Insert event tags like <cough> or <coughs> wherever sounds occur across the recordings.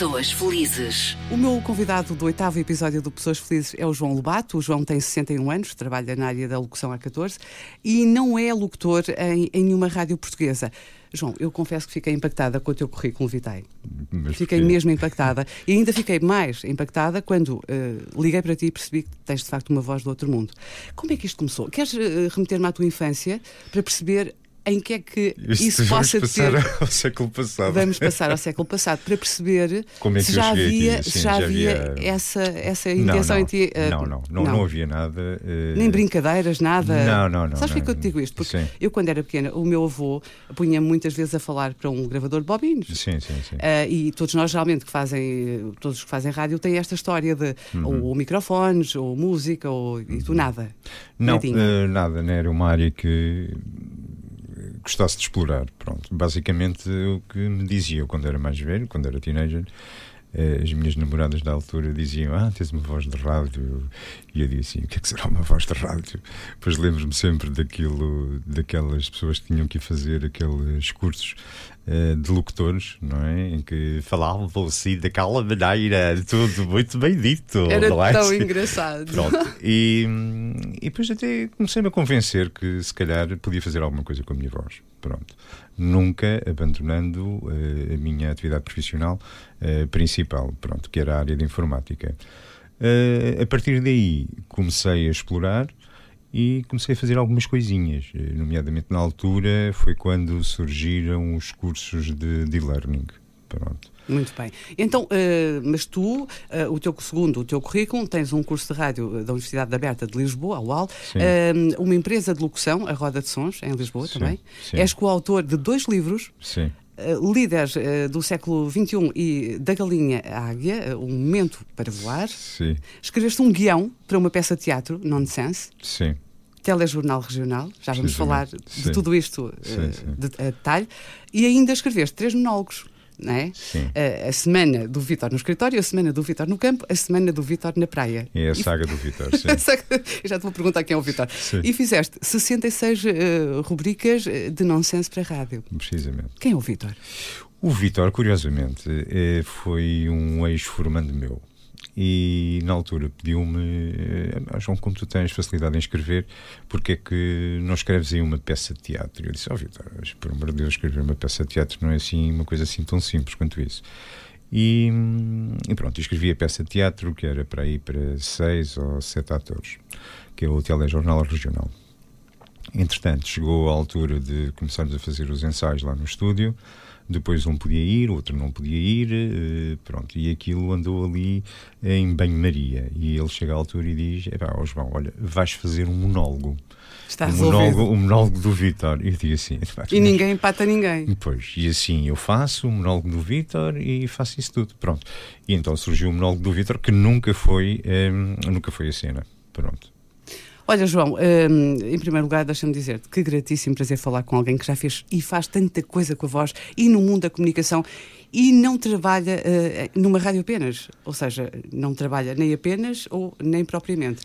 Pessoas Felizes. O meu convidado do oitavo episódio do Pessoas Felizes é o João Lobato. O João tem 61 anos, trabalha na área da locução há 14 e não é locutor em, em nenhuma rádio portuguesa. João, eu confesso que fiquei impactada com o teu currículo vitae. Mas Fiquei porquê? mesmo impactada. E ainda fiquei mais impactada quando eh, liguei para ti e percebi que tens de facto uma voz do outro mundo. Como é que isto começou? Queres eh, remeter-me à tua infância para perceber em que é que Isto isso vamos possa passar ter. ao século passado. Vamos passar ao século passado para perceber Como é se já havia, Sim, já já havia essa, essa não, intenção não, em ti. eh, não, não, não, não havia nada. eh, Nem brincadeiras, nada. Não, não, não, Sabes porquê não, que eu te digo isto? Porque sim. eu, quando era pequena, o meu avô punha muitas vezes a falar para um gravador de bobinos. Sim, sim, sim. Ah, e todos nós geralmente que fazem, todos os que fazem rádio têm esta história de Uhum. ou, microfones, ou música, ou, e tu nada. Não, eh, nada, não era uma área que eh, gostasse de explorar. Pronto, basicamente o que me diziam quando era mais velho, quando era teenager, as minhas namoradas da altura diziam: Ah, tens uma voz de rádio. E eu dizia assim: O que é que será uma voz de rádio? Pois lembro-me sempre daquilo, daquelas pessoas que tinham que fazer aqueles cursos eh, de locutores, não é? Em que falavam assim daquela maneira, tudo muito bem dito. <laughs> Era é? tão <laughs> engraçado. Pronto. E, e depois até comecei-me a convencer que se calhar podia fazer alguma coisa com a minha voz. Pronto. Nunca abandonando eh, a minha atividade profissional eh, principal, pronto, que era a área de informática. Eh, a partir daí comecei a explorar e comecei a fazer algumas coisinhas, nomeadamente na altura foi quando surgiram os cursos de de e-learning. Pronto. Muito bem. Então, eh, mas tu, eh, o teu segundo, o teu currículo, tens um curso de rádio eh, da Universidade Aberta de Lisboa, a UAL, eh, uma empresa de locução, a Roda de Sons, em Lisboa Sim, também. sim. És coautor de dois livros. Sim. líderes eh, do século XXI e da galinha à águia, eh, um momento para voar. Sim. Escreveste um guião para uma peça de teatro, Nonsense, Sim. telejornal regional, já vamos falar de Sim. tudo isto sim. de- a detalhe, e ainda escreveste três monólogos. Não é? Sim. Eh, a semana do Vítor no escritório, a semana do Vítor no campo, a semana do Vítor na praia. É a E- saga do Vitor, <laughs> sim. Já te vou perguntar quem é o Vítor. Sim. E fizeste 66 eh, rubricas eh, de nonsense para a rádio. Precisamente. Quem é o Vítor? O Vitor, curiosamente, eh, foi um ex-formando meu. E na altura pediu-me, "Ah, João, como tu tens facilidade em escrever, porque é que não escreves aí uma peça de teatro? Eu disse, ó Vitor, mas, por amor de Deus, escrever uma peça de teatro não é assim uma coisa assim tão simples quanto isso. E, e pronto, escrevi a peça de teatro, que era para ir para seis ou sete atores, que é o telejornal regional. Entretanto, chegou a altura de começarmos a fazer os ensaios lá no estúdio. Depois um podia ir, outro não podia ir, eh, pronto. E aquilo andou ali em banho-maria. E ele chega à altura e diz: Epá, ó João, olha, vais fazer um monólogo. Está resolvido. monólogo, um monólogo do Vitor. E eu digo assim: "Epá, E ninguém empata ninguém. Pois, e assim eu faço o monólogo do Vitor e faço isso tudo. Pronto. E então surgiu o monólogo do Vitor, que nunca foi, eh, nunca foi a cena. Pronto. Olha, João, hum, em primeiro lugar, deixa-me dizer-te que gratíssimo prazer falar com alguém que já fez e faz tanta coisa com a voz e no mundo da comunicação e não trabalha eh, numa rádio apenas. Ou seja, não trabalha nem apenas ou nem propriamente.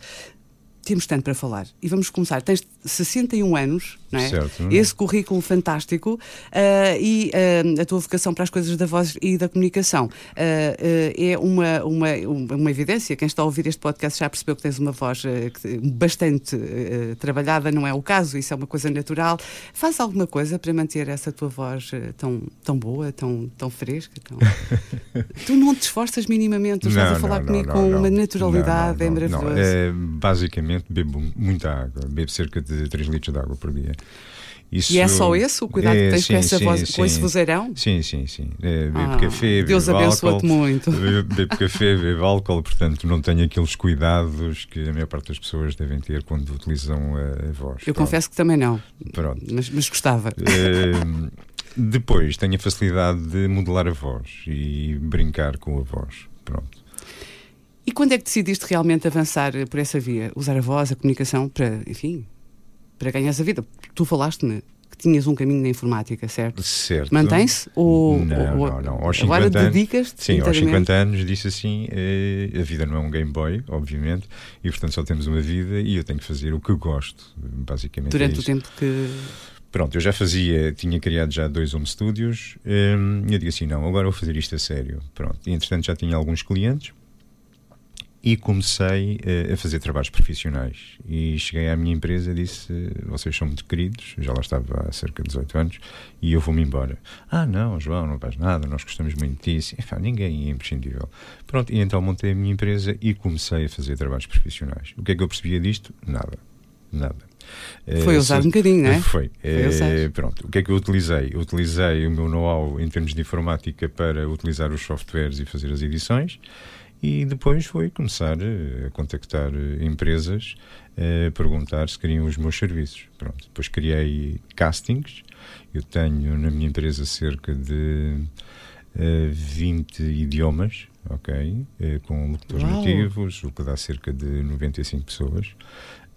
Temos tanto para falar. E vamos começar. Tens 61 anos, não é? Certo. Esse currículo fantástico ah, e ah, a tua vocação para as coisas da voz e da comunicação ah, é uma, uma, uma evidência. Quem está a ouvir este podcast já percebeu que tens uma voz bastante trabalhada, não é o caso, isso é uma coisa natural. Faz alguma coisa para manter essa tua voz tão, tão boa, tão, tão fresca? Tão... <laughs> tu não te esforças minimamente, tu estás a falar não, comigo não, com não, uma naturalidade, é maravilhoso. É, basicamente bebo muita água, bebo cerca de 3 litros de água por dia. Isso- E é só esse o cuidado que tens com, essa voz, com esse vozeirão? Sim, sim, sim. É, bebo Ah, café, Deus bebo abençoa-te álcool, muito. Bebo, café, bebo álcool, portanto não tenho aqueles cuidados que a maior parte das pessoas devem ter quando utilizam a, voz. Eu Pronto, confesso que também não, Pronto. mas, mas gostava. Eh, depois tenho a facilidade de modelar a voz e brincar com a voz. Pronto. E quando é que decidiste realmente avançar por essa via? Usar a voz, a comunicação para, enfim, para ganhares a vida? Tu falaste-me que tinhas um caminho na informática, certo? Certo. Mantém-se? Ou, Não, ou- não, não. Aos agora 50 anos- dedicas-te Sim, aos inteiramente? 50 anos disse assim: eh, a vida não é um Game Boy, obviamente, e portanto só temos uma vida e eu tenho que fazer o que gosto, basicamente. é Durante o isso. tempo que. Pronto, eu já fazia, tinha criado já dois home studios um, e eu digo assim: não, agora vou fazer isto a sério. Pronto, e entretanto já tinha alguns clientes e comecei uh, a fazer trabalhos profissionais. E cheguei à minha empresa e disse: Vocês são muito queridos, já lá estava há cerca de 18 anos, e eu vou-me embora. Ah, não, João, não faz nada, nós gostamos muito disso. Enfim, ninguém é imprescindível. Pronto, e então montei a minha empresa e comecei a fazer trabalhos profissionais. O que é que eu percebia disto? Nada. Nada. Foi uh, usar um bocadinho, não é? Foi. foi uh, pronto. O que é que eu utilizei? Eu utilizei o meu know-how em termos de informática para utilizar os softwares e fazer as edições. E depois foi começar eh, a contactar eh, empresas, a perguntar se queriam os meus serviços. Pronto. Depois criei castings. Eu tenho na minha empresa cerca de uh, 20 idiomas, ok? Uh, com locutores Uau. nativos, o que dá cerca de 95 pessoas.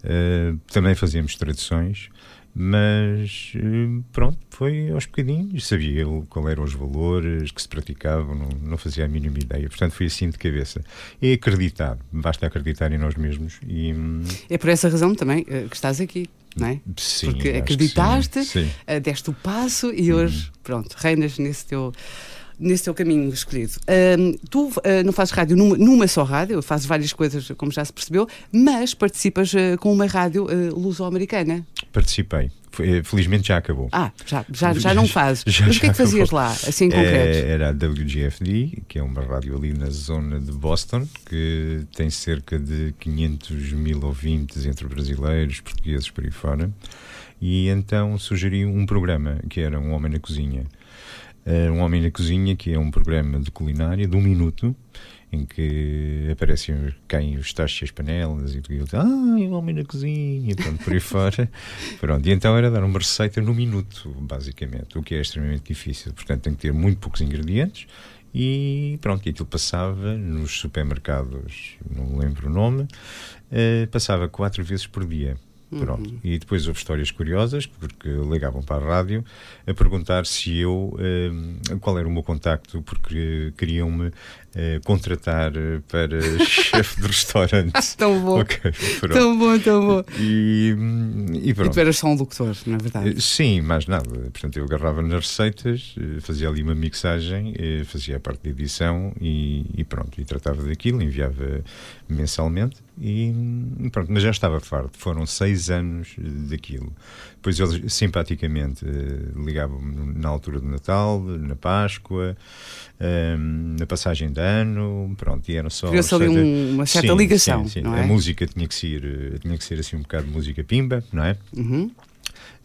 Uh, também fazíamos traduções mas eh, pronto, foi aos bocadinhos, sabia qual eram os valores que se praticavam, não, não fazia a mínima ideia, portanto foi assim de cabeça. É acreditar, basta acreditar em nós mesmos e... É por essa razão também eh, que estás aqui. Não é? Sim, Porque acreditaste, sim, sim. Eh, deste o passo e hoje, uhum. pronto, reinas nesse teu, nesse teu caminho escolhido. Uh, tu uh, não fazes rádio numa, numa, só rádio, fazes várias coisas, como já se percebeu, mas participas uh, com uma rádio luso-americana. Participei. Eh, felizmente já acabou. Ah, já, já, já não <laughs> fazes. Já, Mas o que é que fazias lá, assim em concreto? É, era a WGFD, que é uma rádio ali na zona de Boston, que tem cerca de 500 mil ouvintes entre brasileiros, portugueses por aí fora. E então sugeri um programa que era Um Homem na Cozinha. Uh, um Homem na Cozinha, que é um programa de culinária de um minuto em que aparecem caem os tachos as panelas e tudo. Ah, o homem na cozinha, e pronto, por aí <laughs> fora. Pronto, e então era dar uma receita no minuto, basicamente, o que é extremamente difícil. Portanto, tem que ter muito poucos ingredientes e pronto, e aquilo passava nos supermercados, não lembro o nome, uh, passava quatro vezes por dia. Pronto. Uhum. E depois houve histórias curiosas, porque ligavam para a rádio a perguntar se eu, uh, qual era o meu contacto, porque queriam-me uh, contratar para <laughs> chefe de restaurante. tão bom. Okay, tão bom, tão bom. E, e pronto. E tu eras só um locutor, na é verdade? Eh, sim, mais nada. Portanto, eu agarrava nas receitas, fazia ali uma mixagem, fazia a parte de edição e, e pronto. E tratava daquilo, enviava mensalmente e pronto, mas já estava farto. Foram seis anos daquilo. Depois eles simpaticamente uh, ligavam-me na altura do Natal, na Páscoa, um, na passagem de ano, pronto, e era só. Criou-se ali um, uma certa sim, ligação. Sim, sim. É? A música tinha que ser, eh, tinha que ser assim um bocado de música pimba, não é? Uhum.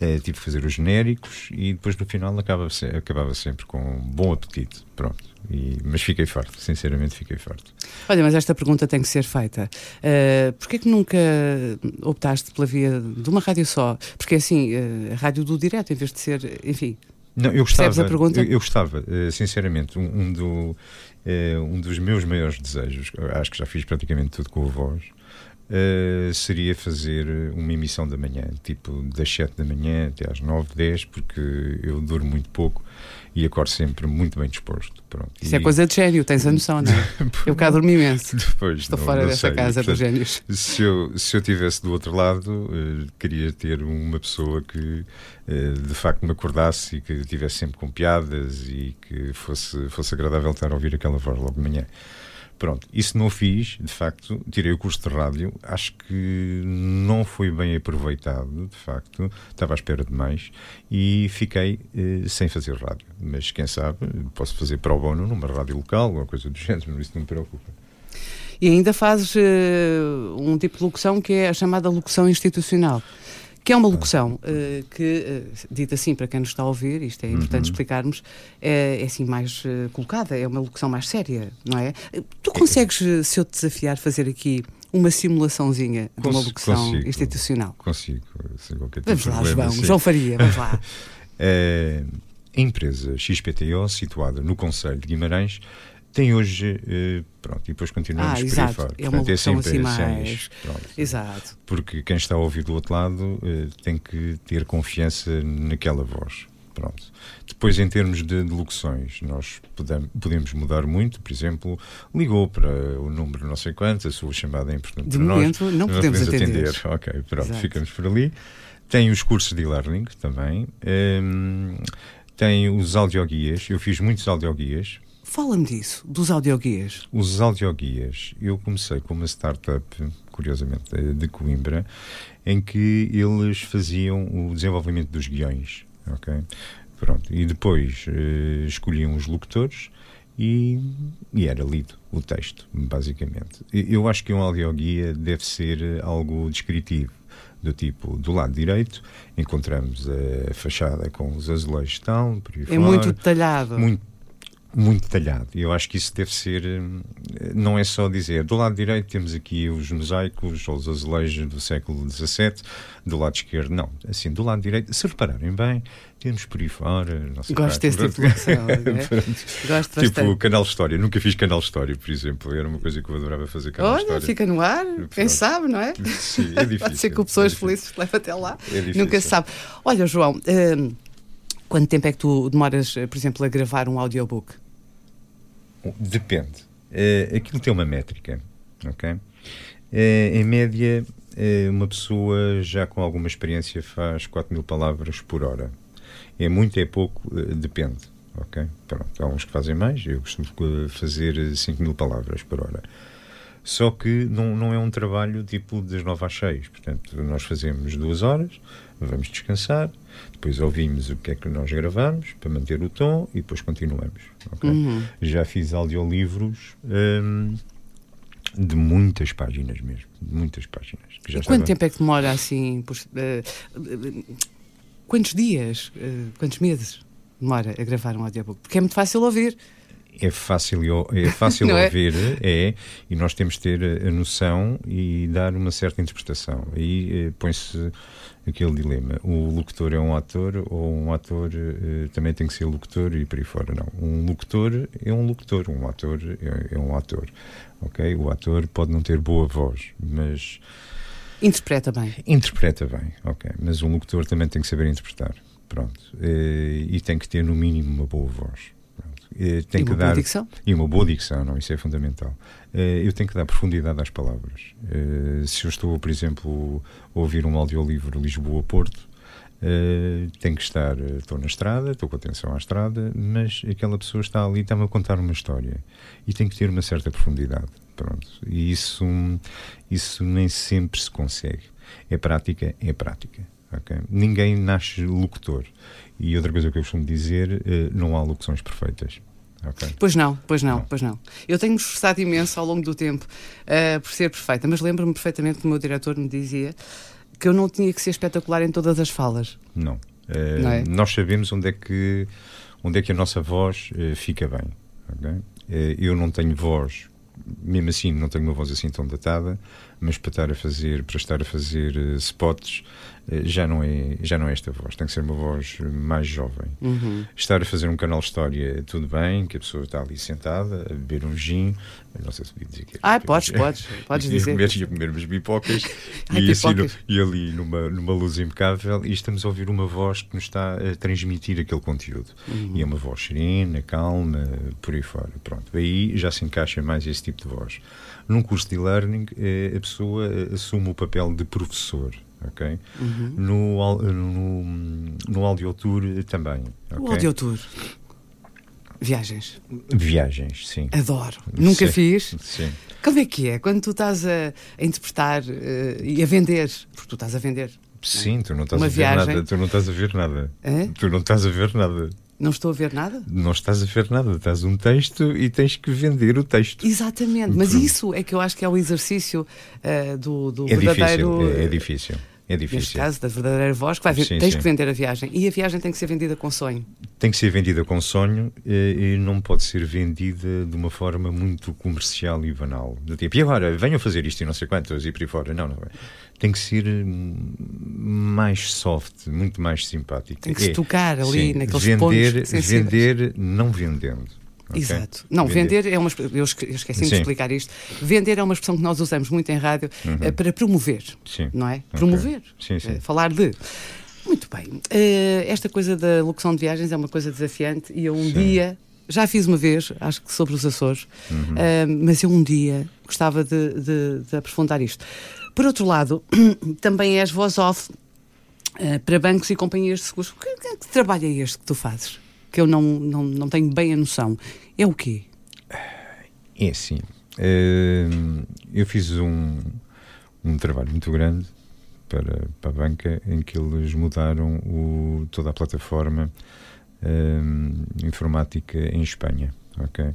Uh, tive que fazer os genéricos e depois no final acabava, acabava sempre com um bom apetite. Pronto. E, mas fiquei farto, sinceramente fiquei farto. Olha, mas esta pergunta tem que ser feita. Uh, Porquê que nunca optaste pela via de uma rádio só? Porque assim, uh, a rádio do direto, em vez de ser, enfim. Não, eu gostava, a pergunta? Eu, eu gostava, uh, sinceramente, um, um, do, uh, um dos meus maiores desejos, acho que já fiz praticamente tudo com a voz, Uh, seria fazer uma emissão da manhã, tipo das 7 da manhã até às 9, 10, porque eu durmo muito pouco e acordo sempre muito bem disposto. Pronto. Isso é e... é coisa de gênio, tens a noção, não é? <laughs> eu cá dormi imenso. Depois, Estou não, fora não desta sei. casa dos gênios. Se eu, se eu tivesse do outro lado, uh, queria ter uma pessoa que uh, de facto me acordasse e que estivesse sempre com piadas e que fosse, fosse agradável estar a ouvir aquela voz logo de manhã. Pronto, isso não fiz, de facto, tirei o curso de rádio, acho que não foi bem aproveitado, de facto, estava à espera de mais e fiquei eh, sem fazer rádio. Mas quem sabe, posso fazer pro bono numa rádio local, alguma coisa do <laughs> género, isso não me preocupa. E ainda fazes uh, um tipo de locução que é a chamada locução institucional que é uma locução uh, que, uh, dita assim para quem nos está a ouvir, isto é importante uhum. explicarmos, é, é, assim mais uh, colocada, é uma locução mais séria, não é? Tu consegues, se eu te desafiar, fazer aqui uma simulaçãozinha de uma locução consigo, institucional? Consigo, sem qualquer tipo Vamos lá, problema, João, João Faria, vamos lá. <laughs> é, a empresa XPTO, situada no Conselho de Guimarães, tem hoje, uh, pronto, e depois continuamos ah, por exato. aí fora. É uma Portanto, é sempre assim mais... pronto, exato. Porque quem está a ouvir do outro lado uh, tem que ter confiança naquela voz. Pronto. Depois, em termos de, de locuções, nós podemos, podemos mudar muito. Por exemplo, ligou para o número não sei quanto, a sua chamada é importante de para momento, nós. não podemos, podemos atender. atender. Ok, pronto, Exato. ficamos por ali. Tem os cursos de e-learning também. Um, tem os audioguias. Eu fiz muitos audioguias. Fala-me disso, dos audioguias. Os audioguias. Eu comecei com uma startup, curiosamente, de Coimbra, em que eles faziam o desenvolvimento dos guiões. Ok? Pronto. E depois uh, escolhiam os locutores e, e, era lido o texto, basicamente. Eu acho que um audioguia deve ser algo descritivo do tipo, do lado direito, encontramos a fachada com os azulejos tal, é fora, muito detalhado. Muito, muito detalhado. Eu acho que isso deve ser, eh, não é só dizer, do lado direito temos aqui os mosaicos ou os azulejos do século XVII, do lado esquerdo, não. Assim, do lado direito, se repararem bem, temos por aí fora. Gosto desse tipo de locução. <laughs> é? Gosto tipo bastante. canal História. Nunca fiz canal História, por exemplo. Era uma coisa que eu adorava fazer canal Olha, História. fica no ar. Quem sabe, não é? Sim, é <laughs> difícil. Pode ser que o Pessoas é Felizes te leve até lá. É difícil. Nunca se sabe. Olha, João, hum, quanto tempo é que tu demoras, por exemplo, a gravar um audiobook? Depende. Uh, aquilo tem uma métrica, ok? Uh, em média, uh, uma pessoa já com alguma experiência faz 4 mil palavras por hora. É muito, é pouco, depende, ok? Pronto, há uns que fazem mais, eu costumo fazer 5 mil palavras por hora. Só que não, não é um trabalho tipo das 9 às 6. Portanto, nós fazemos duas horas, vamos descansar, depois ouvimos o que é que nós gravamos para manter o tom e depois continuamos. Okay? Uhum. Já fiz audiolivros hum, de muitas páginas mesmo, de muitas páginas. e quanto estava... tempo é que demora assim? Por, uh, quantos dias, uh, quantos meses demora a gravar um audiobook? Porque é muito fácil ouvir é fácil, é <laughs> fácil é? ouvir, é, e nós temos de ter a noção e dar uma certa interpretação. Aí eh, põe-se aquele dilema: o locutor é um ator ou um ator eh, também tem que ser locutor e por aí fora? Não. Um locutor é um locutor, um ator é, é um ator. Ok? O ator pode não ter boa voz, mas. Interpreta bem. Interpreta bem, ok. Mas um locutor também tem que saber interpretar. Pronto. Eh, e tem que ter, no mínimo, uma boa voz. Eh, tem e que dar dicção? e uma boa dicção, não, isso é fundamental. Eh, eu tenho que dar profundidade às palavras. Eh, se eu estou, por exemplo, a ouvir um audiolivro Lisboa-Porto, tenho que estar, estou na estrada, estou com atenção à estrada, mas aquela pessoa está ali, está-me a contar uma história e tem que ter uma certa profundidade. Pronto. E isso, isso nem sempre se consegue. É prática, é prática. Okay? Ninguém nasce locutor. E outra coisa que eu costumo dizer, eh, não há locuções perfeitas. Okay. Pois não, pois não, não, pois não. Eu tenho-me esforçado imenso ao longo do tempo uh, por ser perfeita, mas lembro-me perfeitamente que o meu diretor me dizia que eu não tinha que ser espetacular em todas as falas. Não. Uh, não é? Nós sabemos onde é que, onde é que a nossa voz uh, fica bem. Okay? eu não tenho voz, mesmo assim não tenho uma voz assim tão datada, mas para estar a fazer, para estar a fazer spots, já não é já não é esta voz tem que ser uma voz mais jovem. Uhum. estar a fazer um canal história tudo bem que a pessoa está ali sentada a beber um gin não sei se podia dizer que ah podes podes <laughs> podes dizer. comer, ia comer umas pipocas <laughs> Ai, e, assim, no, e ali numa numa luz impecável e estamos a ouvir uma voz que nos está a transmitir aquele conteúdo. Uhum. e é uma voz serena calma por aí fora. Pronto aí já se encaixa mais esse tipo de voz. Num curso de e-learning eh, a pessoa assume o papel de professor ok? Uhum. No, no, no audiotour também. Okay? O audiotour. Viagens. Viagens, sim. Adoro. Nunca sim, fiz. Sim. Como é que é? Quando tu estás a, a interpretar uh, e a vender, porque tu estás a vender. Sim, tu não estás Uma a ver viagem. nada. Tu não estás a ver nada. É? Tu não estás a ver nada. Não estou a ver nada? Não estás a ver nada. Estás um texto e tens que vender o texto. Exatamente. Mas isso é que eu acho que é o exercício uh, do, do é verdadeiro. Difícil, é, é difícil. É difícil. Neste caso, da verdadeira voz, que vai ver, sim, tens sim. que vender a viagem. E a viagem tem que ser vendida com sonho. Tem que ser vendida com sonho e, eh, e não pode ser vendida de uma forma muito comercial e banal. Do tipo, e agora, venham fazer isto e não sei quantos e por aí fora. Não, não. Tem que ser hum, mais soft, muito mais simpático. Tem que se é, tocar ali sim, naqueles vender, pontos Vender não vendendo. Okay. Exato. Não, vender, vender é uma eu esqueci de explicar isto. Vender é uma expressão que nós usamos muito em rádio uhum. uh, para promover, sim. não é? Promover. Sim, sim. Uh, falar de. Muito bem. Uh, esta coisa da locução de viagens é uma coisa desafiante e eu um sim. dia já fiz uma vez, acho que sobre os Açores, uhum. mas eu um dia gostava de, de, de aprofundar isto. Por outro lado, <clears throat> também és voz off uh, para bancos e companhias de seguros. Que, que, que, trabalho é este que tu fazes? Que eu não, não, não tenho bem a noção. É o quê? É assim. Uh, eu fiz um, um trabalho muito grande para, para a banca em que eles mudaram o, toda a plataforma uh, informática em Espanha. ok?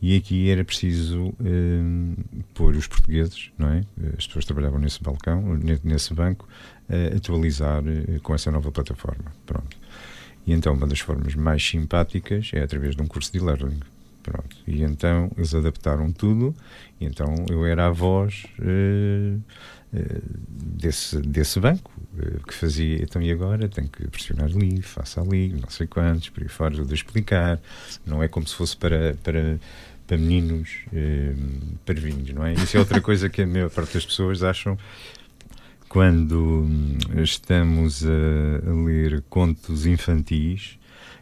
E aqui era preciso uh, pôr os portugueses, não é? As pessoas trabalhavam nesse balcão, nesse banco, uh, atualizar uh, com essa nova plataforma. Pronto. E então uma das formas mais simpáticas é através de um curso de e-learning. Pronto. E então eles adaptaram tudo, e então eu era a voz uh, desse, desse banco uh, que fazia. Então, e agora? Tenho que pressionar ali, faça ali, não sei quantos, por aí fora, de explicar. Não é como se fosse para. para para meninos uh, parvinhos, não é? Isso é outra coisa que a maior parte das pessoas acham quando hum, estamos a, a ler contos infantis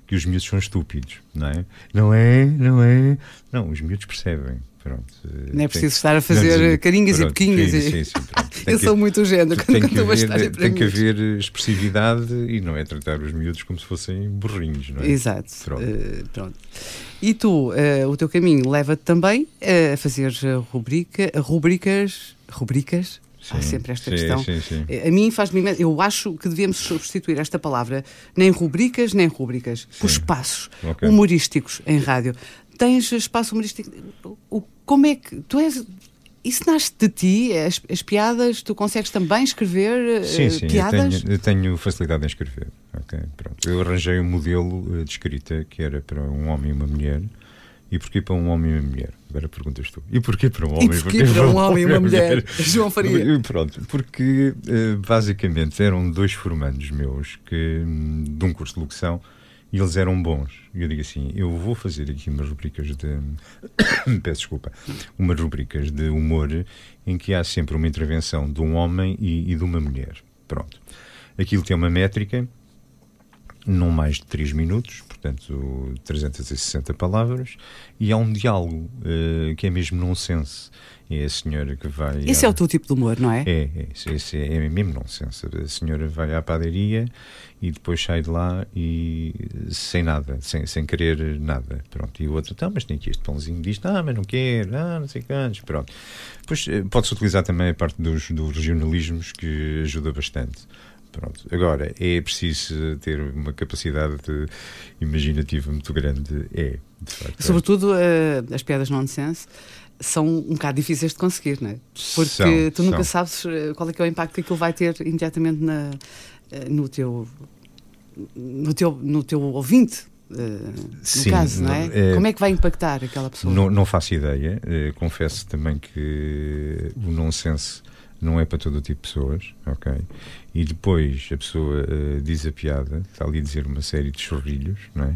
que os miúdos são estúpidos, não é? Não é, não é. Não, os miúdos percebem. Pronto, não é preciso tem, estar a fazer carinhas pronto, e boquinhas. Sim, sim, sim, <laughs> Eu que, sou muito género tem que, haver, tem que haver expressividade e não é tratar os miúdos como se fossem burrinhos, não é? Exato. Pronto. Uh, pronto. E tu, uh, o teu caminho leva-te também a fazer rubrica, rubricas, rubricas Sim, Há sempre esta sim, questão. Sim, sim. A mim faz-me. Eu acho que devemos substituir esta palavra nem rubricas, nem rubricas, por espaços okay. humorísticos em rádio. Tens espaço humorístico. O, como é que. Tu és. Isso nasce de ti? As, as piadas, tu consegues também escrever sim, sim, piadas? Eu tenho, eu tenho facilidade em escrever. Okay, pronto. Eu arranjei um modelo eh, de escrita que era para um homem e uma mulher e porquê para um homem e uma mulher? Agora perguntas tu. E porquê para um homem e porquê, para, um homem e uma <laughs> mulher? mulher? João Faria. Pronto, porque eh, basicamente eram dois formandos meus que, hum, de um curso de locução e eles eram bons. E eu digo assim: eu vou fazer aqui umas rubricas de. <coughs> Peço desculpa. Umas rubricas de humor em que há sempre uma intervenção de um homem e, e de uma mulher. Pronto. Aquilo tem uma métrica não mais de 3 minutos, portanto 360 palavras, e há um diálogo uh, que é mesmo nonsense. É a senhora que vai. Esse à... é o teu tipo de humor, não é? É, é, esse é, é mesmo nonsense. A senhora vai à padaria e depois sai de lá e sem nada, sem, sem querer nada. Pronto. E o outro, tá, mas tem aqui este pãozinho disto, ah, mas não quero, ah, não sei quantos. Pronto. Depois eh, pode-se utilizar também a parte dos, dos regionalismos que ajuda bastante. Pronto. Agora, é preciso ter uma capacidade imaginativa muito grande. É, de facto. Sobretudo uh, as piadas nonsense são um bocado difíceis de conseguir, não é? Porque são, tu nunca são. sabes eh, qual é que é o impacto que aquilo vai ter imediatamente na, eh, no teu no teu, no teu ouvinte. Uh, no caso, não é? é? Como é que vai impactar aquela pessoa? Não, não faço ideia. Confesso também que o nonsense não é para todo tipo de pessoas, ok? E depois a pessoa diz a piada, está ali a dizer uma série de chorrilhos, não é?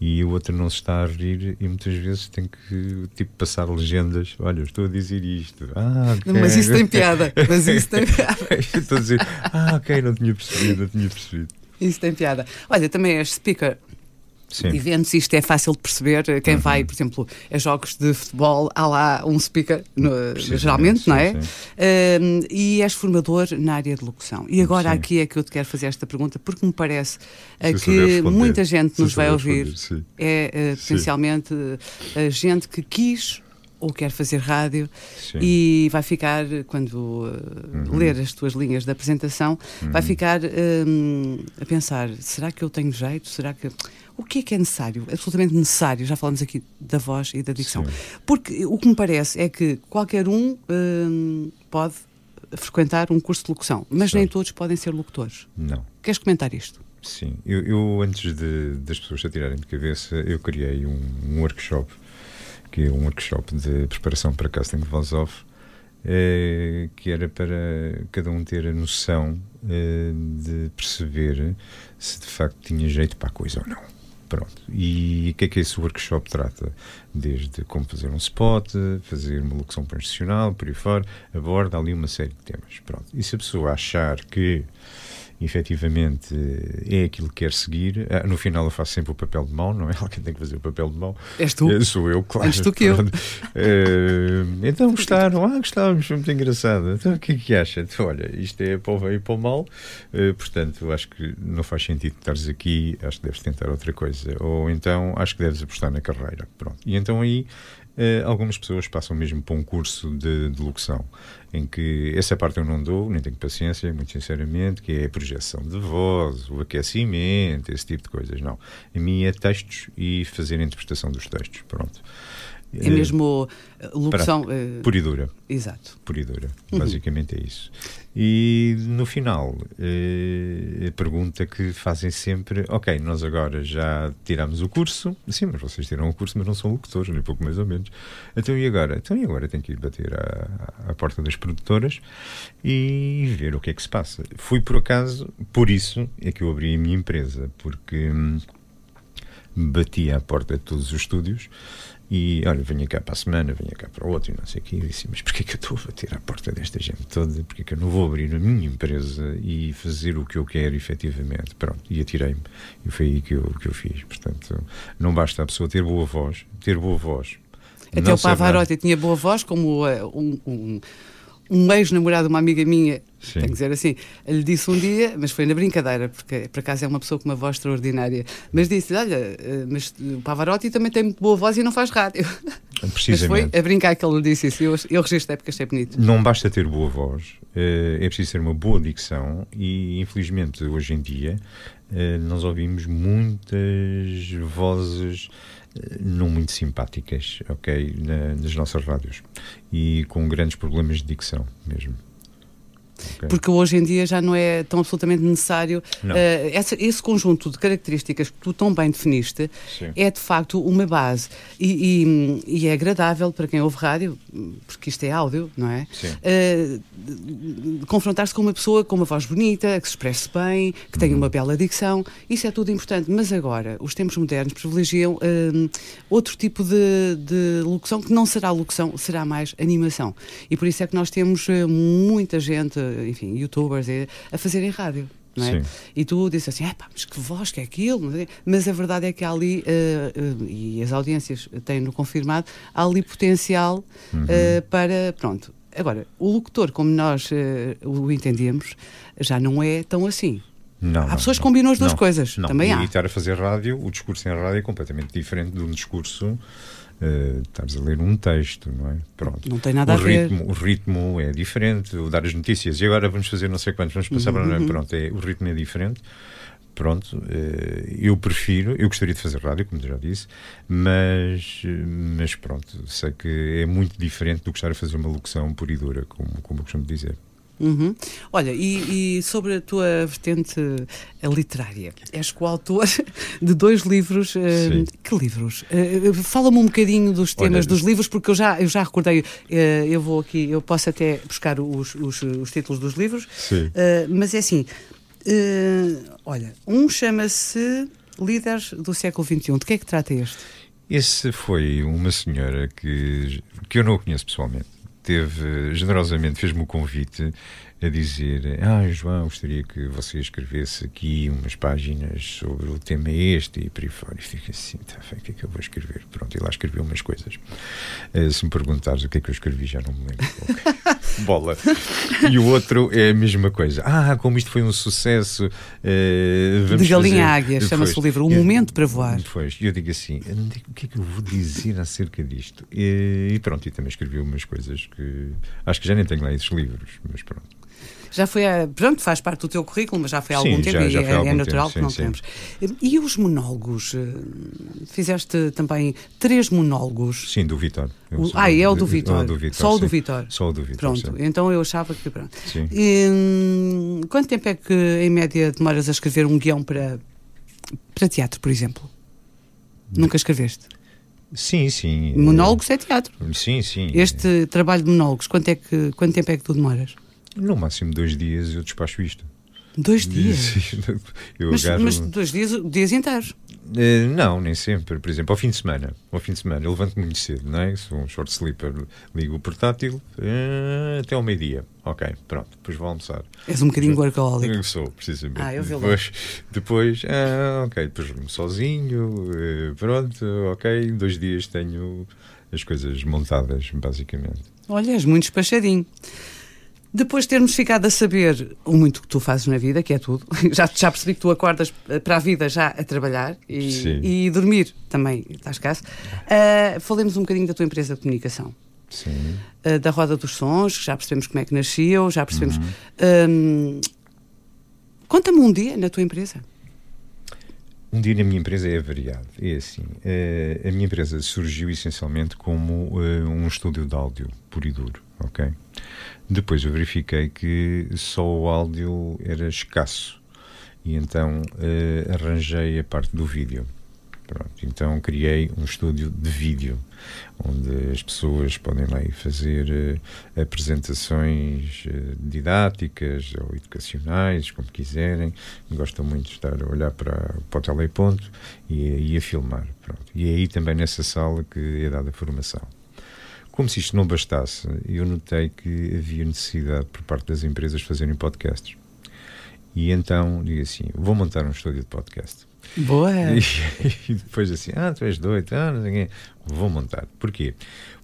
E o outro não se está a rir e muitas vezes tem que tipo passar legendas. Olha, eu estou a dizer isto. Ah, okay. Mas isso tem piada. <laughs> Mas isso tem piada. <laughs> estou a dizer, ah, ok, não tinha percebido, não tinha percebido. Isso tem piada. Olha, também és speaker Sim. eventos, isto é fácil de perceber. Quem uhum. vai, por exemplo, a jogos de futebol, há lá um speaker, no, geralmente, sim, não é? Uh, e és formador na área de locução. E agora sim. aqui é que eu te quero fazer esta pergunta, porque me parece uh, que muita gente nos vai ouvir. É uh, potencialmente a gente que quis ou quer fazer rádio Sim. e vai ficar, quando uh, uhum. ler as tuas linhas de apresentação, uhum. vai ficar um, a pensar: será que eu tenho jeito? Será que. O que é que é necessário? Absolutamente necessário. Já falamos aqui da voz e da dicção. Sim. Porque o que me parece é que qualquer um hum, pode frequentar um curso de locução, mas Sim. nem todos podem ser locutores. Não. Queres comentar isto? Sim. Eu, eu antes de, das pessoas se atirarem de cabeça, eu criei um, um workshop, que é um workshop de preparação para casting de voz off, eh, que era para cada um ter a noção eh, de perceber se de facto tinha jeito para a coisa ou não. Pronto. E o que é que esse workshop trata? Desde como fazer um spot, fazer uma locução profissional, por aí fora, aborda ali uma série de temas. Pronto. E se a pessoa achar que efetivamente é aquilo que quer seguir. Ah, no final eu faço sempre o papel de mão, não é? <laughs> Alguém tem que fazer o papel de mão. És tu? Eh, sou eu, claro. Antes tu que eu. <laughs> Eh, então gostaram? Ah, gostávamos, foi muito engraçado. Então o que é que acha? Então, olha, isto é para o bem e para o mal, eh, portanto, acho que não faz sentido estares aqui, acho que deves tentar outra coisa. Ou então, acho que deves apostar na carreira. Pronto. E então aí Uh, algumas pessoas passam mesmo para um curso de, de locução, em que essa parte eu não dou, nem tenho paciência, muito sinceramente, que é a projeção de voz, o aquecimento, esse tipo de coisas. Não. A minha é textos e fazer a interpretação dos textos. Pronto. É mesmo uh, locução. Uh, pura e dura. Exato. Pura e dura. Uhum. Basicamente é isso. E no final, uh, a pergunta que fazem sempre: Ok, nós agora já tiramos o curso. Sim, mas vocês tiram o curso, mas não são locutores, nem pouco mais ou menos. Então e agora? Então e agora tenho que ir bater à, à porta das produtoras e ver o que é que se passa. Fui por acaso, por isso é que eu abri a minha empresa, porque hum, bati à porta de todos os estúdios e olha, venha cá para a semana, venha cá para o outro, e não sei o quê. Eu disse, mas porquê que eu estou a bater à porta desta gente toda? Porquê que eu não vou abrir a minha empresa e fazer o que eu quero efetivamente? Pronto, e atirei-me. E foi aí que eu, que eu fiz. Portanto, não basta a pessoa ter boa voz, ter boa voz. Até o Pavarotti tinha boa voz, como uh, um, um um ex-namorado de uma amiga minha, Sim. tenho que dizer assim, lhe disse um dia, mas foi na brincadeira, porque por acaso é uma pessoa com uma voz extraordinária, mas disse: Olha, eh, mas o Pavarotti também tem muito boa voz e não faz rádio. Precisamente. <laughs> Mas foi a brincar que ele disse isso. Eu, eu registrei porque achei bonito. Não basta ter boa voz, eh, é preciso ter uma boa dicção e, infelizmente, hoje em dia, eh, nós ouvimos muitas vozes não muito simpáticas, ok, na, nas nossas rádios e com grandes problemas de dicção mesmo. Okay. Porque hoje em dia já não é tão absolutamente necessário. Uh, esse, esse, conjunto de características que tu tão bem definiste Sim. é de facto uma base. E, e, e, é agradável para quem ouve rádio, porque isto é áudio, não é? Uh, Confrontar-se com uma pessoa com uma voz bonita, que se expresse bem, que tenha uhum. uma bela dicção. Isso é tudo importante. Mas agora, os tempos modernos privilegiam uh, outro tipo de, de locução que não será locução, será mais animação. E por isso é que nós temos muita gente enfim, youtubers a fazerem rádio. É? E tu disse assim, ah, pá, mas que voz que é aquilo? Mas a verdade é que há ali, uh, uh, e as audiências têm-no confirmado, há ali potencial uhum. uh, para, pronto. Agora, o locutor, como nós o entendemos, já não é tão assim. Não, há não, pessoas que combinam as duas não, coisas, também e há. E estar a fazer rádio, o discurso em rádio é completamente diferente de um discurso uh, estares a ler um texto, não é? Pronto. Não tem nada o a ver. Ritmo, o ritmo é diferente, o dar as notícias e agora vamos fazer não sei quantos, vamos passar uhum, para. Pronto, é, o ritmo é diferente. Pronto, uh, eu prefiro, eu gostaria de fazer rádio, como já disse, mas, mas pronto, sei que é muito diferente do que estar a fazer uma locução pura e dura, como, como eu costumo dizer. Uhum. Olha, e, e, sobre a tua vertente eh, literária, és coautor <laughs> de dois livros. Uh, que livros? Uh, Fala-me um bocadinho dos temas Olha, dos livros, porque eu já, eu já recordei, uh, eu vou aqui, eu posso até buscar os, os, os títulos dos livros, mas é assim: olha, um chama-se Líderes do século XXI. De que é que trata este? Esse foi uma senhora que, que eu não conheço pessoalmente teve, generosamente fez-me o convite a dizer: Ah, João, gostaria que você escrevesse aqui umas páginas sobre o tema este e por aí fora. E fica assim: tá, o que é que eu vou escrever? Pronto, e lá escrevi umas coisas. Uh, se me perguntares o que é que eu escrevi, já não me lembro. <laughs> Bola. E o outro é a mesma coisa. Ah, como isto foi um sucesso. Uh, de Galinha Águia, chama-se o livro, Um eu, Momento para Voar. Pois, eu digo assim: o que é que eu vou dizer acerca disto? E, e pronto, e também escrevi umas coisas que acho que já nem tenho lá esses livros, mas pronto já foi, a, pronto, faz parte do teu currículo, mas já foi há algum sim, tempo já, e é, é natural tempo, que não sim, temos. E os monólogos? Eh, fizeste também três monólogos? Sim, do Vitor. Ah, é o do Vitor. Só o do Vitor. Só o do Vitor. Pronto, sim. então eu achava que. Pronto. Sim. E, hum, quanto tempo é que, em média, demoras a escrever um guião para, para teatro, por exemplo? Nunca escreveste? Sim, sim. Monólogos é teatro. Sim, sim. Este trabalho de monólogos, quanto, é que, quanto tempo é que tu demoras? No máximo dois dias eu despacho isto. Dois dias? <laughs> eu mas, mas dois dias, dias inteiros? Uh, não, nem sempre. Por exemplo, ao fim de semana. Ao fim de semana, eu levanto-me muito cedo, não é? Sou um short sleeper, ligo o portátil uh, até ao meio-dia. Ok, pronto, depois vou almoçar. És um bocadinho workaholic. Sou, precisamente. Ah, eu depois, depois, ah, ok, depois sozinho, uh, pronto, ok. Dois dias tenho as coisas montadas, basicamente. Olha, és muito despachadinho. Depois de termos ficado a saber o muito que tu fazes na vida, que é tudo, <laughs> já, já percebi que tu acordas para a vida já a trabalhar e, e dormir também, estás caso. Uh, falemos um bocadinho da tua empresa de comunicação. Sim. Uh, da Roda dos Sons, já percebemos como é que nasceu, já percebemos. Uhum. Um, Conta-me um dia na tua empresa. Um dia na minha empresa é variado. É assim, uh, a minha empresa surgiu essencialmente como um estúdio de áudio puro e duro, ok? Depois eu verifiquei que só o áudio era escasso e então uh, arranjei a parte do vídeo. Pronto, então criei um estúdio de vídeo onde as pessoas podem lá ir fazer uh, apresentações uh, didáticas ou educacionais, como quiserem. Gostam muito de estar a olhar para, para o teleponto e, e a filmar. Pronto. E é aí também nessa sala que é dada a formação. Como se isto não bastasse, eu notei que havia necessidade por parte das empresas fazerem podcasts. E então digo assim: vou montar um estúdio de podcast. Boa! E, <laughs> e depois assim: ah, tu és doido, ah, não sei quê. Vou montar. Porquê?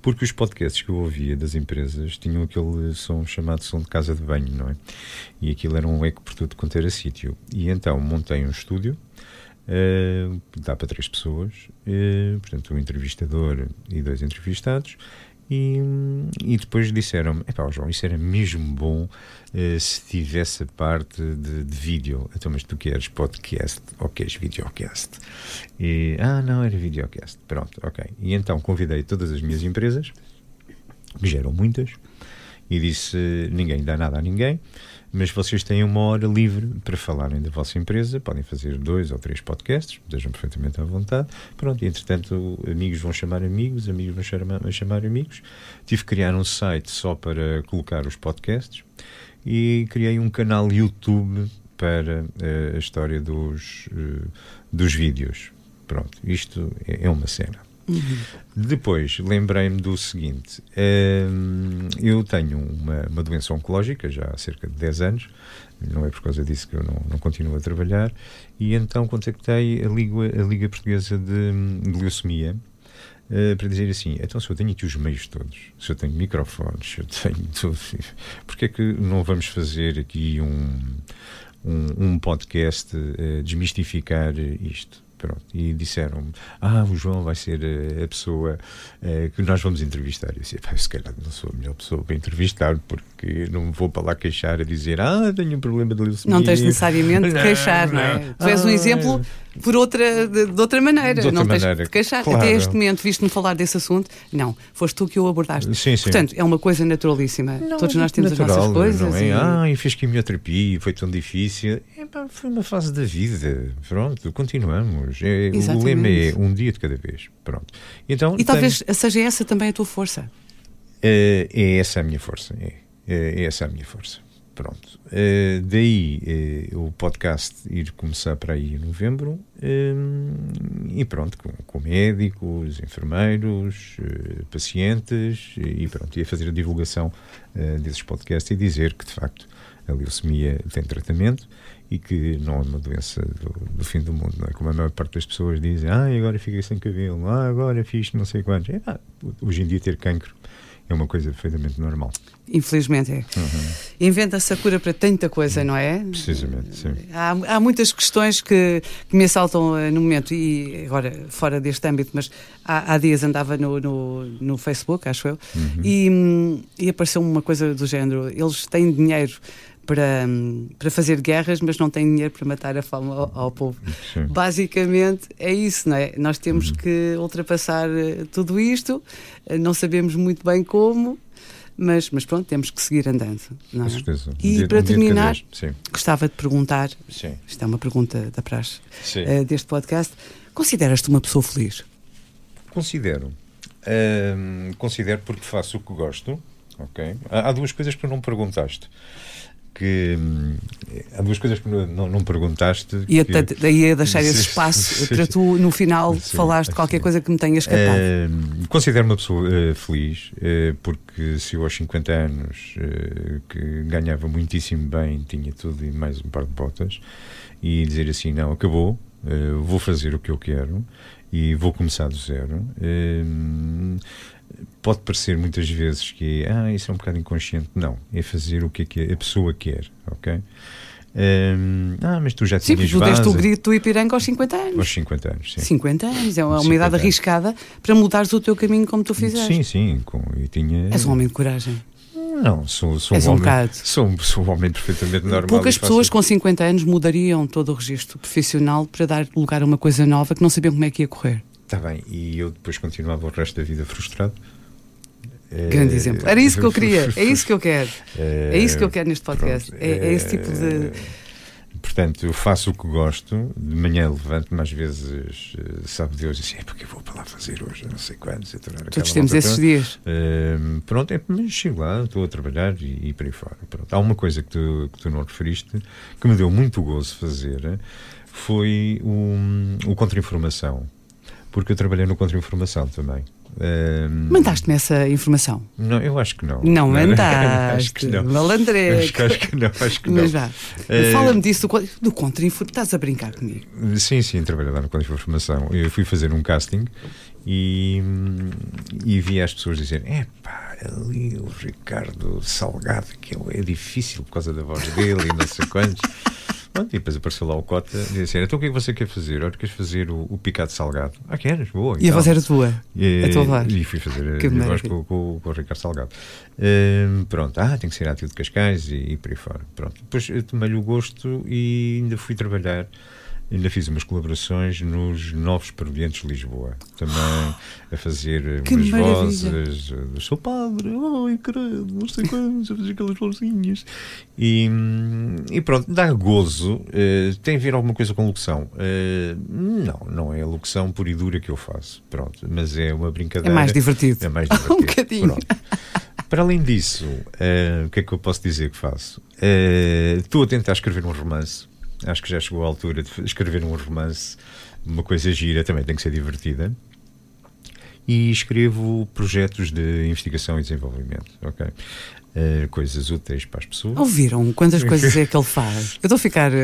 Porque os podcasts que eu ouvia das empresas tinham aquele som chamado som de casa de banho, não é? E aquilo era um eco por tudo quanto era sítio. E então montei um estúdio. Uh, dá para três pessoas, uh, portanto, um entrevistador e dois entrevistados, e, e depois disseram-me: João, isso era mesmo bom uh, se tivesse a parte de, de, vídeo. Então, mas tu queres podcast ou queres videocast? E, ah, não, era videocast. Pronto, ok. E então convidei todas as minhas empresas, que geram muitas, e disse: ninguém dá nada a ninguém mas vocês têm uma hora livre para falarem da vossa empresa, podem fazer dois ou três podcasts, estejam perfeitamente à vontade. Pronto, e entretanto, amigos vão chamar amigos, amigos vão chamar, chamar amigos. Tive que criar um site só para colocar os podcasts e criei um canal YouTube para uh, a história dos, uh, dos vídeos. Pronto, isto é, é uma cena. Uhum. Depois, lembrei-me do seguinte: hum, eu tenho uma, uma, doença oncológica já há cerca de 10 anos, não é por causa disso que eu não, não continuo a trabalhar, e então contactei a Liga, a Liga Portuguesa de, de Leucemia. Uh, para dizer assim, então se eu tenho aqui os meios todos, se eu tenho microfones, se eu tenho tudo, <laughs> porque é que não vamos fazer aqui um, um, um podcast uh, desmistificar isto? Pronto, e disseram-me: Ah, o João vai ser a, a pessoa uh, que nós vamos entrevistar. Eu disse: Se calhar não sou a melhor pessoa para entrevistar, porque não me vou para lá queixar a dizer: Ah, tenho um problema de leucemia. Não tens necessariamente de <laughs> queixar, não, não é? Tu és um ah, exemplo por outra, de, de outra maneira. De outra não maneira, tens de queixar. Claro. Até este momento, viste-me falar desse assunto? Não, foste tu que o abordaste. Sim, sim. Portanto, é uma coisa naturalíssima. Não, Todos nós temos natural, as nossas coisas. Não é? E... Ah, e fiz quimioterapia, foi tão difícil. É, pá, foi uma fase da vida. Pronto, continuamos. É, o lema é um dia de cada vez. Pronto. Então, e tem... talvez seja essa também a tua força. É, é essa a minha força. É, é essa a minha força. Pronto. Uh, daí uh, o podcast ir começar para aí em novembro uh, e pronto, com, com médicos, enfermeiros, pacientes e pronto, ia fazer a divulgação desses podcasts e dizer que de facto a leucemia tem tratamento e que não é uma doença do, do, fim do mundo, é? Como a maior parte das pessoas dizem, ah, agora fiquei sem cabelo, ah, agora fiz não sei quantos. É, ah, hoje em dia ter cancro é uma coisa perfeitamente normal. Infelizmente é. Uhum. Inventa-se a cura para tanta coisa, não é? Precisamente, sim. Há, há muitas questões que, que me assaltam uh, no momento, e agora fora deste âmbito, mas há, há dias andava no, no, no, Facebook, acho eu, uhum. e, e apareceu uma coisa do género: eles têm dinheiro para, para fazer guerras, mas não têm dinheiro para matar a fome ao, ao povo. Sim. Basicamente é isso, não é? Nós temos uhum. que ultrapassar uh, tudo isto, uh, não sabemos muito bem como, mas, mas pronto, temos que seguir andando. Não é? Com certeza. E dia, para terminar, gostava de perguntar: Sim. isto é uma pergunta da praxe uh, deste podcast. Consideras-te uma pessoa feliz? Considero. considero porque faço o que gosto. Ok? Há, duas coisas que não perguntaste. Que hum, há duas coisas que não, não, perguntaste. E que... até, daí a deixar esse <laughs> espaço para tu, no final, sim, falares de qualquer sim. coisa que me tenha escapado. Uh, considero uma pessoa uh, feliz, uh, porque se eu aos 50 anos que ganhava muitíssimo bem, tinha tudo e mais um par de botas, e dizer assim: não, acabou, vou fazer o que eu quero e vou começar do zero pode parecer muitas vezes que ah, isso é um bocado inconsciente. Não, é fazer o que, é que a pessoa quer, ok? Um, ah, mas tu já tinhas Sim, tu deste o grito do Ipiranga aos 50 anos. Aos 50 anos, sim. 50 anos, é uma, uma idade arriscada para mudares o teu caminho como tu fizeste. Sim, sim, com, e tinha... És um homem de coragem. Não, sou, sou És um, homem, um sou, sou um homem perfeitamente normal. Poucas pessoas com 50 anos mudariam todo o registro profissional para dar lugar a uma coisa nova que não sabiam como é que ia correr. Está bem, e eu depois continuava o resto da vida frustrado. Grande exemplo. Era isso que eu queria, é isso que eu quero. É isso que eu quero neste podcast. é, é, esse tipo de. Portanto, eu faço o que gosto, de manhã levanto-me às vezes, eh, sabe Deus, e assim, é porque eu vou para lá fazer hoje, não sei quantos. Todos temos esses dias. Uh, pronto, é, mas chego lá, estou a trabalhar e, e por aí fora. Pronto. Há uma coisa que tu, que tu não referiste, que me deu muito gozo fazer, foi o, o contra-informação, porque eu trabalhei no contra-informação também. Uh, Mandaste-me essa informação? Não, eu acho que não. Não <laughs> mandaste. acho que não. Malandreco. Acho, acho que não, acho que não. Mas vá, uh, fala-me disso do, do contra-informação. Estás a brincar comigo? Sim, sim, trabalhei lá no contra-informação. Eu fui fazer um casting e, e vi as pessoas dizerem: é pá, ali o Ricardo Salgado, que é, é difícil por causa da voz dele e não sei quantos. <laughs> Pronto, e depois apareceu lá o Cota e disse assim, então o que é que você quer fazer? Olha, queres fazer o, o picado salgado? Ah, queres? Boa. E, e a voz era tua? E, a tua voz? E fui fazer que a voz com, com, com, o Ricardo Salgado. Uh, pronto, ah, tem que ser ativo de Cascais e, e por aí fora. Pronto. Depois tomei-lhe o gosto e ainda fui trabalhar Ainda fiz umas colaborações nos Novos Parodiantes de Lisboa, também a fazer <gasps> que umas maravilha. vozes do seu padre, ai credo, não sei quantos, a fazer aquelas vozinhas. E, e pronto, dá gozo. Uh, tem a ver alguma coisa com locução? Uh, não, não é a locução pura e dura que eu faço, pronto, mas é uma brincadeira. É mais divertido. É mais <laughs> divertido. um bocadinho. Pronto. Para além disso, uh, o que é que eu posso dizer que faço? estou a tentar escrever um romance Acho que já chegou a altura de escrever um romance, uma coisa gira, também tem que ser divertida. E escrevo projetos de investigação e desenvolvimento, ok? Uh, coisas úteis para as pessoas. Ouviram quantas coisas é que ele faz? <laughs> Eu estou a ficar uh,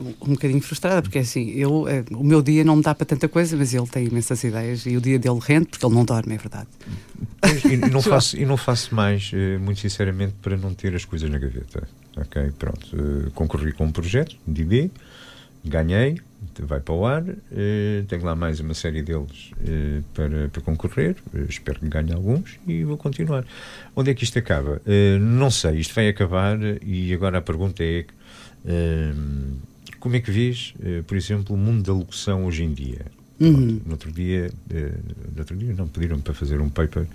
uh, um bocadinho frustrada, porque assim, eu, o meu dia não me dá para tanta coisa, mas ele tem imensas ideias e o dia dele rende, porque ele não dorme, é verdade. E, não <laughs> faço, e não faço mais, muito sinceramente, para não ter as coisas na gaveta. Ok, pronto. Uh, concorri com um projeto de IB, ganhei, vai para o ar, uh, tenho lá mais uma série deles uh, para, para concorrer, espero que ganhe alguns e vou continuar. Onde é que isto acaba? não sei, isto vai acabar e agora a pergunta é como é que vês, por exemplo, o mundo da locução hoje em dia? Uhum. No outro dia, no outro dia não pediram-me para fazer um paper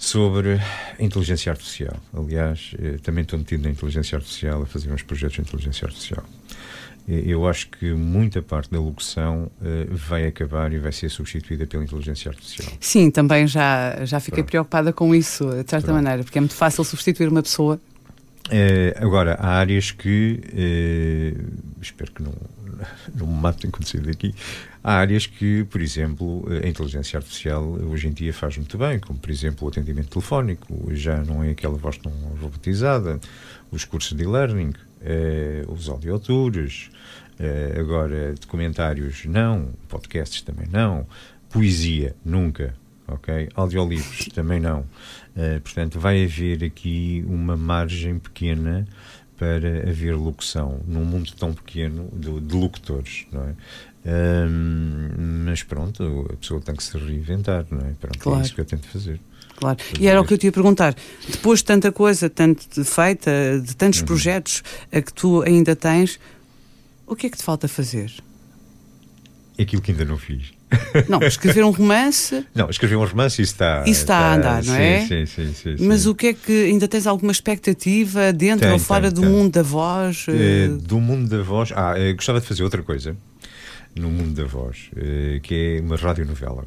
sobre inteligência artificial. Aliás, eh, também estou metido na inteligência artificial, a fazer uns projetos de inteligência artificial. Eu acho que muita parte da locução uh, vai acabar e vai ser substituída pela inteligência artificial. Sim, também já, já fiquei Pronto. preocupada com isso, de certa Pronto. maneira, porque é muito fácil substituir uma pessoa. Uh, agora, há áreas que, uh, espero que não, <laughs> me matem quando sair daqui, Há áreas que, por exemplo, a inteligência artificial hoje em dia faz muito bem, como, por exemplo, o atendimento telefónico, já não é aquela voz tão robotizada, os cursos de e-learning, eh, os audiotours, eh, agora documentários não, podcasts também não, poesia nunca, ok? Audiolivros <laughs> também não. Uh, portanto, vai haver aqui uma margem pequena para haver locução num mundo tão pequeno de, de locutores, não é? Um, mas pronto, a pessoa tem que se reinventar, não é? Pronto, claro. É isso que eu tento fazer. Claro. E era o que eu te ia perguntar. Depois de tanta coisa, tanto feita, de tantos uhum. projetos a que tu ainda tens, o que é que te falta fazer? Aquilo que ainda não fiz. Não, escrever um romance. <laughs> Não, escrever um romance isso está. Isso está, está a andar, não sim, é? Sim, sim, sim, Mas o que é que ainda tens alguma expectativa dentro tem, ou fora tem, do tem. mundo da voz? É, do mundo da voz. Ah, gostava de fazer outra coisa no mundo da voz, que é uma radionovela.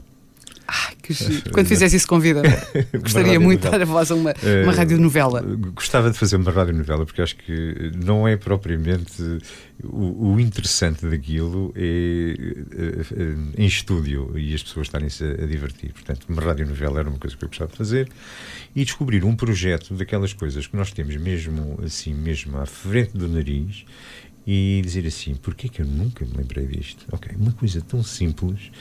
Que. Quando fizeres isso, convida. Gostaria muito de dar a voz a uma, uma Eh, radionovela. Gostava de fazer uma radionovela porque acho que não é propriamente o, o interessante daquilo é eh, eh, em estúdio e as pessoas estarem-se a, a divertir. Portanto, uma radionovela era uma coisa que eu gostava de fazer e descobrir um projeto daquelas coisas que nós temos mesmo assim, mesmo à frente do nariz e dizer assim, porquê que eu nunca me lembrei disto? Ok, uma coisa tão simples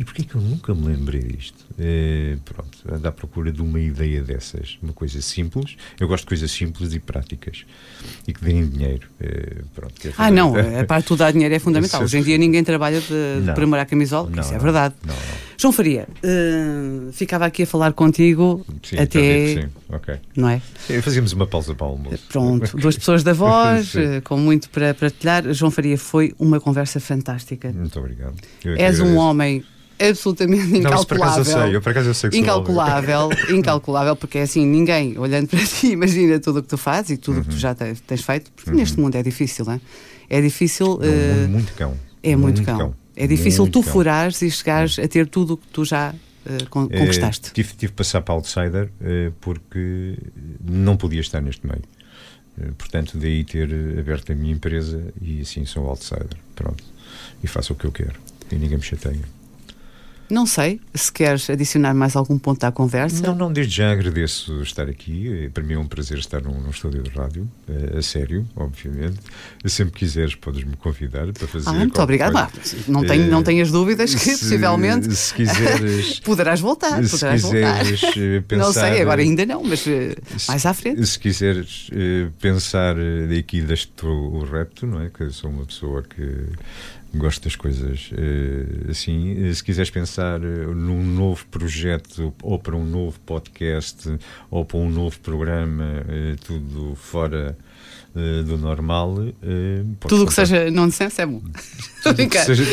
e porquê que eu nunca me lembrei disto? Eh, pronto, ando à procura de uma ideia dessas, uma coisa simples. Eu gosto de coisas simples e práticas e que deem dinheiro. Eh, pronto, é Ah, não, fundamental. a parte do dar dinheiro é fundamental. <laughs> Hoje em dia ninguém trabalha de, de à camisola, Não, isso é verdade. Não, não. João Faria, eh, ficava aqui a falar contigo Sim, até. sim, ok. Não é? Sim, Fazíamos uma pausa para o almoço. Pronto, duas pessoas da <laughs> voz, com muito para partilhar. João Faria, foi uma conversa fantástica. Muito obrigado. Eu é És um homem absolutamente Não, isso por acaso incalculável. eu sei, eu por acaso eu sei que incalculável, <laughs> incalculável, porque é assim, ninguém olhando para ti <laughs> imagina tudo o que tu fazes e tudo o que tu já te- tens feito, porque neste mundo é difícil, não é? É difícil. Mundo muito cão. é muito, cão. É difícil Muito tu cão. furares e chegares a ter tudo o que tu já eh, Eh, conquistaste. tive, tive de passar para outsider eh, porque não podia estar neste meio. Eh, portanto, daí ter aberto a minha empresa e assim sou outsider. Pronto. E faço o que eu quero. E ninguém me chateia. Não sei se queres adicionar mais algum ponto à conversa. Não, não, desde já agradeço estar aqui. Eh, Para mim é um prazer estar num, num estúdio de rádio, eh, a sério, obviamente. Sempre quiseres, podes-me convidar para fazer. Ah, muito obrigada. Bah, não, tenho, Eh, não tenhas dúvidas que se- possivelmente Se quiseres. <laughs> poderás voltar. se Poderás voltar. quiseres eh, pensar. Não sei, agora ainda não, mas eh, se- mais à frente. Se quiseres eh, pensar eh, aqui deste o repto, não é? Que sou uma pessoa que gosto das coisas eh, assim. Eh, Se quiseres pensar eh, num novo projeto ou para um novo podcast ou para um novo programa, tudo fora eh, do normal, podes Tudo o que seja nonsense é bom. Estou a Tudo que <laughs> brincar. seja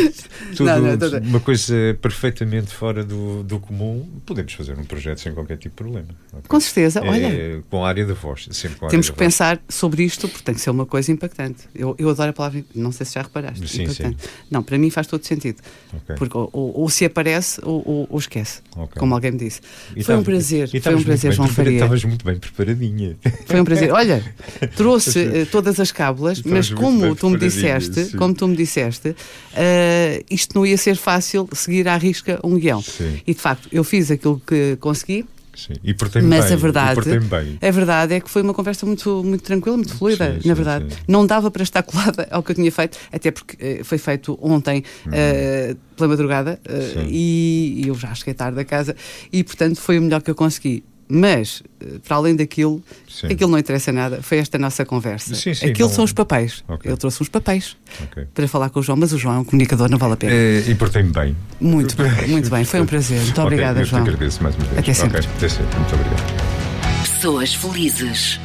tudo Não, não, tô- tô- uma coisa perfeitamente fora do, do comum, podemos fazer um projeto sem qualquer tipo de problema. ok? Com certeza, É, olha. com a área da voz, sempre com a Temos que pensar sobre isto porque tem que ser uma coisa impactante. Eu, eu adoro a palavra, não sei se já reparaste. Sim, impactante. Não, para mim faz todo sentido. Ok. Porque ou, ou- ou se aparece ou, ou- ou esquece, Ok. como alguém me disse. E foi um estavas- prazer, foi um prazer, muito João bem prepara- Faria. Estavas muito bem preparadinha. Foi um prazer. Olha, <laughs> trouxe eh, todas as cábulas, Estavas mas como tu me disseste, sim. como tu me disseste, eh, isto não ia ser fácil seguir à risca um guião. Sim. E de facto, eu fiz aquilo que consegui, Sim. E portei-me mas bem. a verdade, a verdade é que foi uma conversa muito, muito tranquila, muito fluida, Sim, sim, na verdade. Não dava para estar colada ao que eu tinha feito, até porque eh, foi feito ontem eh, pela madrugada. Sim. e, e eu já cheguei tarde a casa e, portanto, foi o melhor que eu consegui. Mas, eh, para além daquilo, Sim. aquilo não interessa nada, foi esta nossa conversa. Sim, sim, aquilo não- são os papéis. Ok. Eu trouxe uns papéis Ok. para falar com o João, mas o João é um comunicador, não vale a pena. Eh, E portei-me bem. Muito bem, <laughs> muito bem. Foi um prazer. Muito Ok, obrigada, eu te João. agradeço mais uma vez. Até sempre. Ok, Até sempre. Muito obrigado. Pessoas felizes.